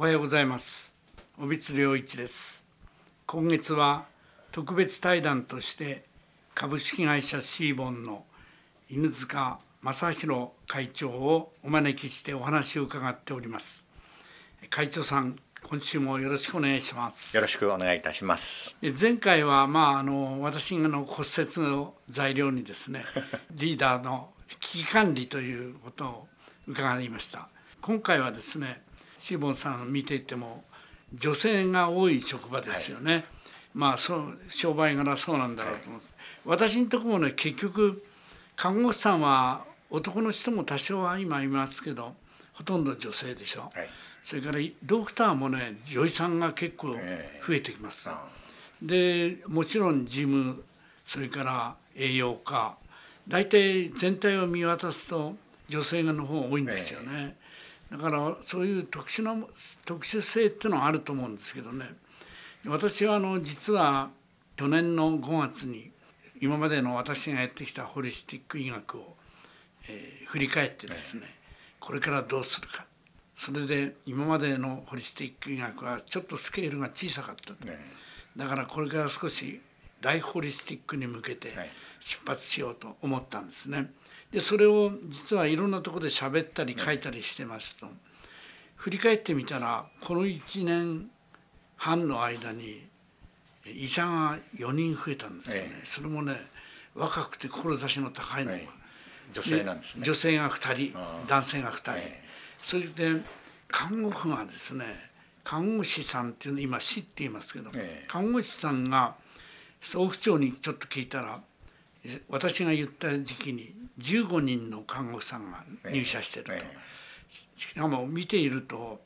おはようございます。帯津良一です。今月は特別対談として株式会社シーボンの犬塚正弘会長をお招きしてお話を伺っております。会長さん今週もよろしくお願いします。よろしくお願いいたします。前回はまああの私の骨折の材料にですね リーダーの危機管理ということを伺いました。今回はですねシーボンさん見ていても女性が多い職場ですよね、はい、まあそう商売柄そうなんだろうと思います、はい、私のところもね結局看護師さんは男の人も多少は今いますけどほとんど女性でしょ、はい、それからドクターもね女医さんが結構増えてきます、でもちろん事務それから栄養科大体全体を見渡すと女性の方が多いんですよね、だからそういう特殊な特殊性っていうのはあると思うんですけどね。私はあの実は去年の5月に今までの私がやってきたホリスティック医学を、えー、振り返ってですねこれからどうするか。それで今までのホリスティック医学はちょっとスケールが小さかっただからこれから少し大ホリスティックに向けて出発しようと思ったんですね。でそれを実はいろんなところで喋ったり書いたりしてますと。振り返ってみたらこの1年半の間に医者が4人増えたんですよね、ええ、それもね若くて志の高いのが、え、女性なんですね。女性が2人男性が2人、それで看護婦がですね看護師さんっていうの今師って言いますけど、看護師さんが総府長にちょっと聞いたら私が言った時期に15人の看護師さんが入社してると、しかも見ていると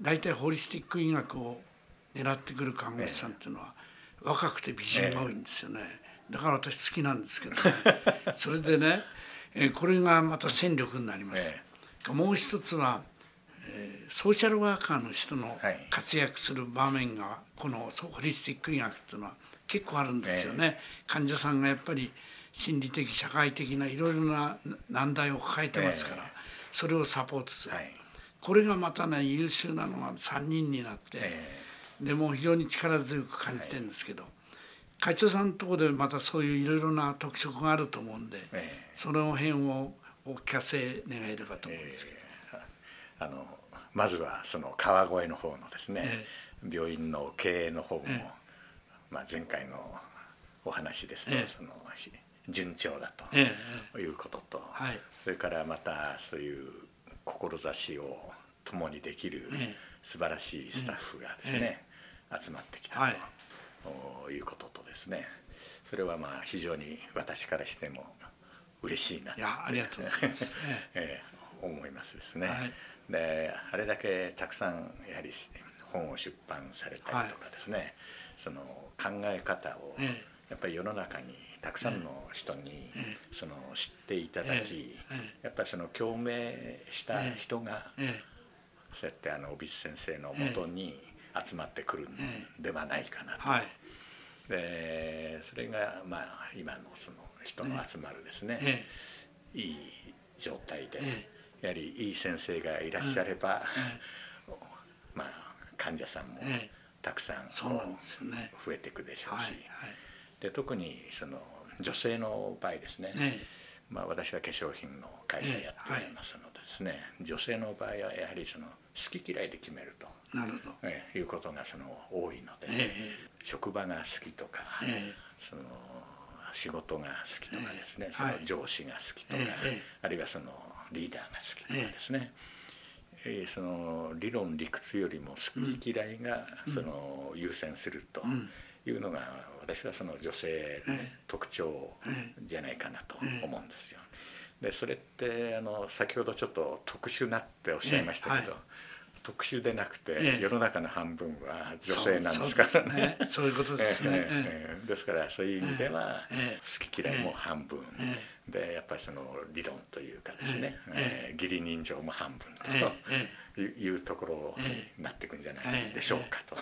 大体ホリスティック医学を狙ってくる看護師さんっていうのは若くて美人が多いんですよね。だから私好きなんですけどね。それでねこれがまた戦力になります。もう一つはソーシャルワーカーの人の活躍する場面がこのホリスティック医学っていうのは結構あるんですよね。患者さんがやっぱり心理的社会的ないろいろな難題を抱えてますから、それをサポートする、はい、これがまたね優秀なのが3人になって、でも非常に力強く感じてるんですけど、会長さんのところでまたそういういろいろな特色があると思うんで、その辺をお聞かせ願えればと思うんですけど。あのまずはその川越の方のですね、病院の経営の方も、まあ、前回のお話ですね、その順調だということと、はい、それからまたそういう志を共にできる素晴らしいスタッフがですね、集まってきたとい。うこととですね。それはまあ非常に私からしても嬉しいないやありがとうございます、えー、思いますですね。はい、であれだけたくさんやはり本を出版されたりとかですね、はい、その考え方をやっぱり世の中にたくさんの人にその知っていただきやっぱりその共鳴した人がそうやってあの帯先生のもとに集まってくるんではないかなと。でそれがまあ今のその人の集まるですね。いい状態でやはりいい先生がいらっしゃれば まあ患者さんもたくさん増えていくでしょうしで特にその女性の場合ですね、まあ、私は化粧品の会社やっておりますのでですね、女性の場合はやはりその好き嫌いで決めると。なるほど、えいうことがその多いので、職場が好きとか、その仕事が好きとかですね、その上司が好きとか、あるいはそのリーダーが好きとかですね、えその理論理屈よりも好き嫌いがその優先するというのが私はその女性の特徴じゃないかなと思うんですよ。でそれってあの先ほどちょっと特殊なっておっしゃいましたけど、特殊でなくて、世の中の半分は女性なんですから。ね。そういうことですね。ですからそういう意味では好き嫌いも半分、でやっぱりその理論というかですね、え義理人情も半分というところになっていくんじゃないでしょうかと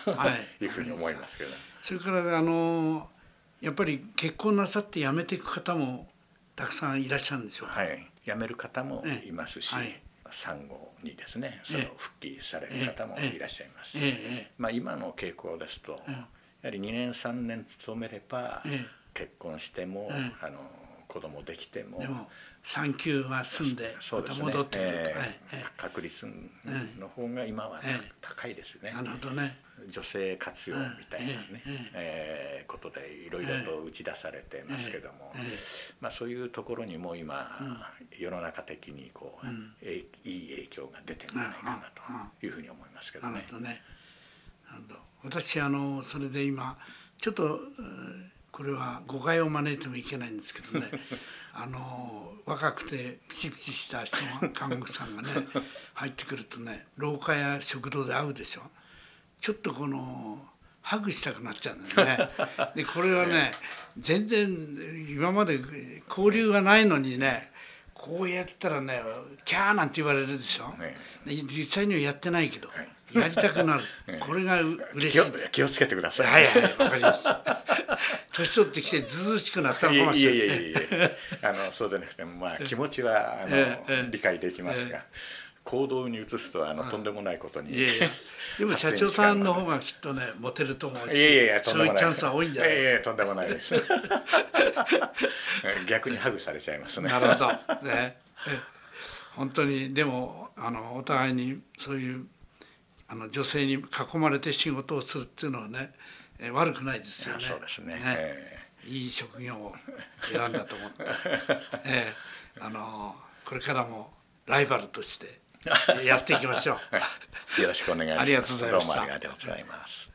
い。うふうに思いますけど。それからあのやっぱり結婚なさって辞めていく方もたくさんいらっしゃるんでしょうか？はい、辞める方もいますし、産後にですねその復帰される方もいらっしゃいます。まあ、今の傾向ですと、やはり2年3年勤めれば結婚しても、あの子供できても。産休は済んでまた戻ってくると、えー、確率の方が今は高いですね。なるほどね。女性活用みたいなね、えー、ことでいろいろと打ち出されてますけども、まあ、そういうところにも今、世の中的にこう、いい影響が出てるんじゃないかなというふうに思いますけどね。どね。私あのそれで今ちょっとこれは誤解を招いてもいけないんですけどね あの若くてピチピチした人が 看護師さんがね入ってくるとね廊下や食堂で会うでしょちょっとこのハグしたくなっちゃうんだよね。でこれはね全然今まで交流がないのにねこうやったらねキャーなんて言われるでしょ。実際にはやってないけど。やりたくなる。これが嬉しい。気をつけてください。はいはい、わかりました。年取ってきてずうしくなったのかもしれない。いやいやいやあのそうでなくてもまあ気持ちはあの理解できますが。行動に移すとあのとんでもないことに、いやいやでも社長さんの方がきっとねモテると思うしいやいやいやそういうチャンスは多いんじゃないですか。いやいやとんでもないです。逆にハグされちゃいますね。なるほど。ね。本当にでもあのお互いにそういうあの女性に囲まれて仕事をするっていうのはねえ悪くないですよね。そうですね、ねえー、いい職業を選んだと思って、えー、あのこれからもライバルとしてやっていきましょう。よろしくお願いします。ありがとうございました。どうもありがとうございます。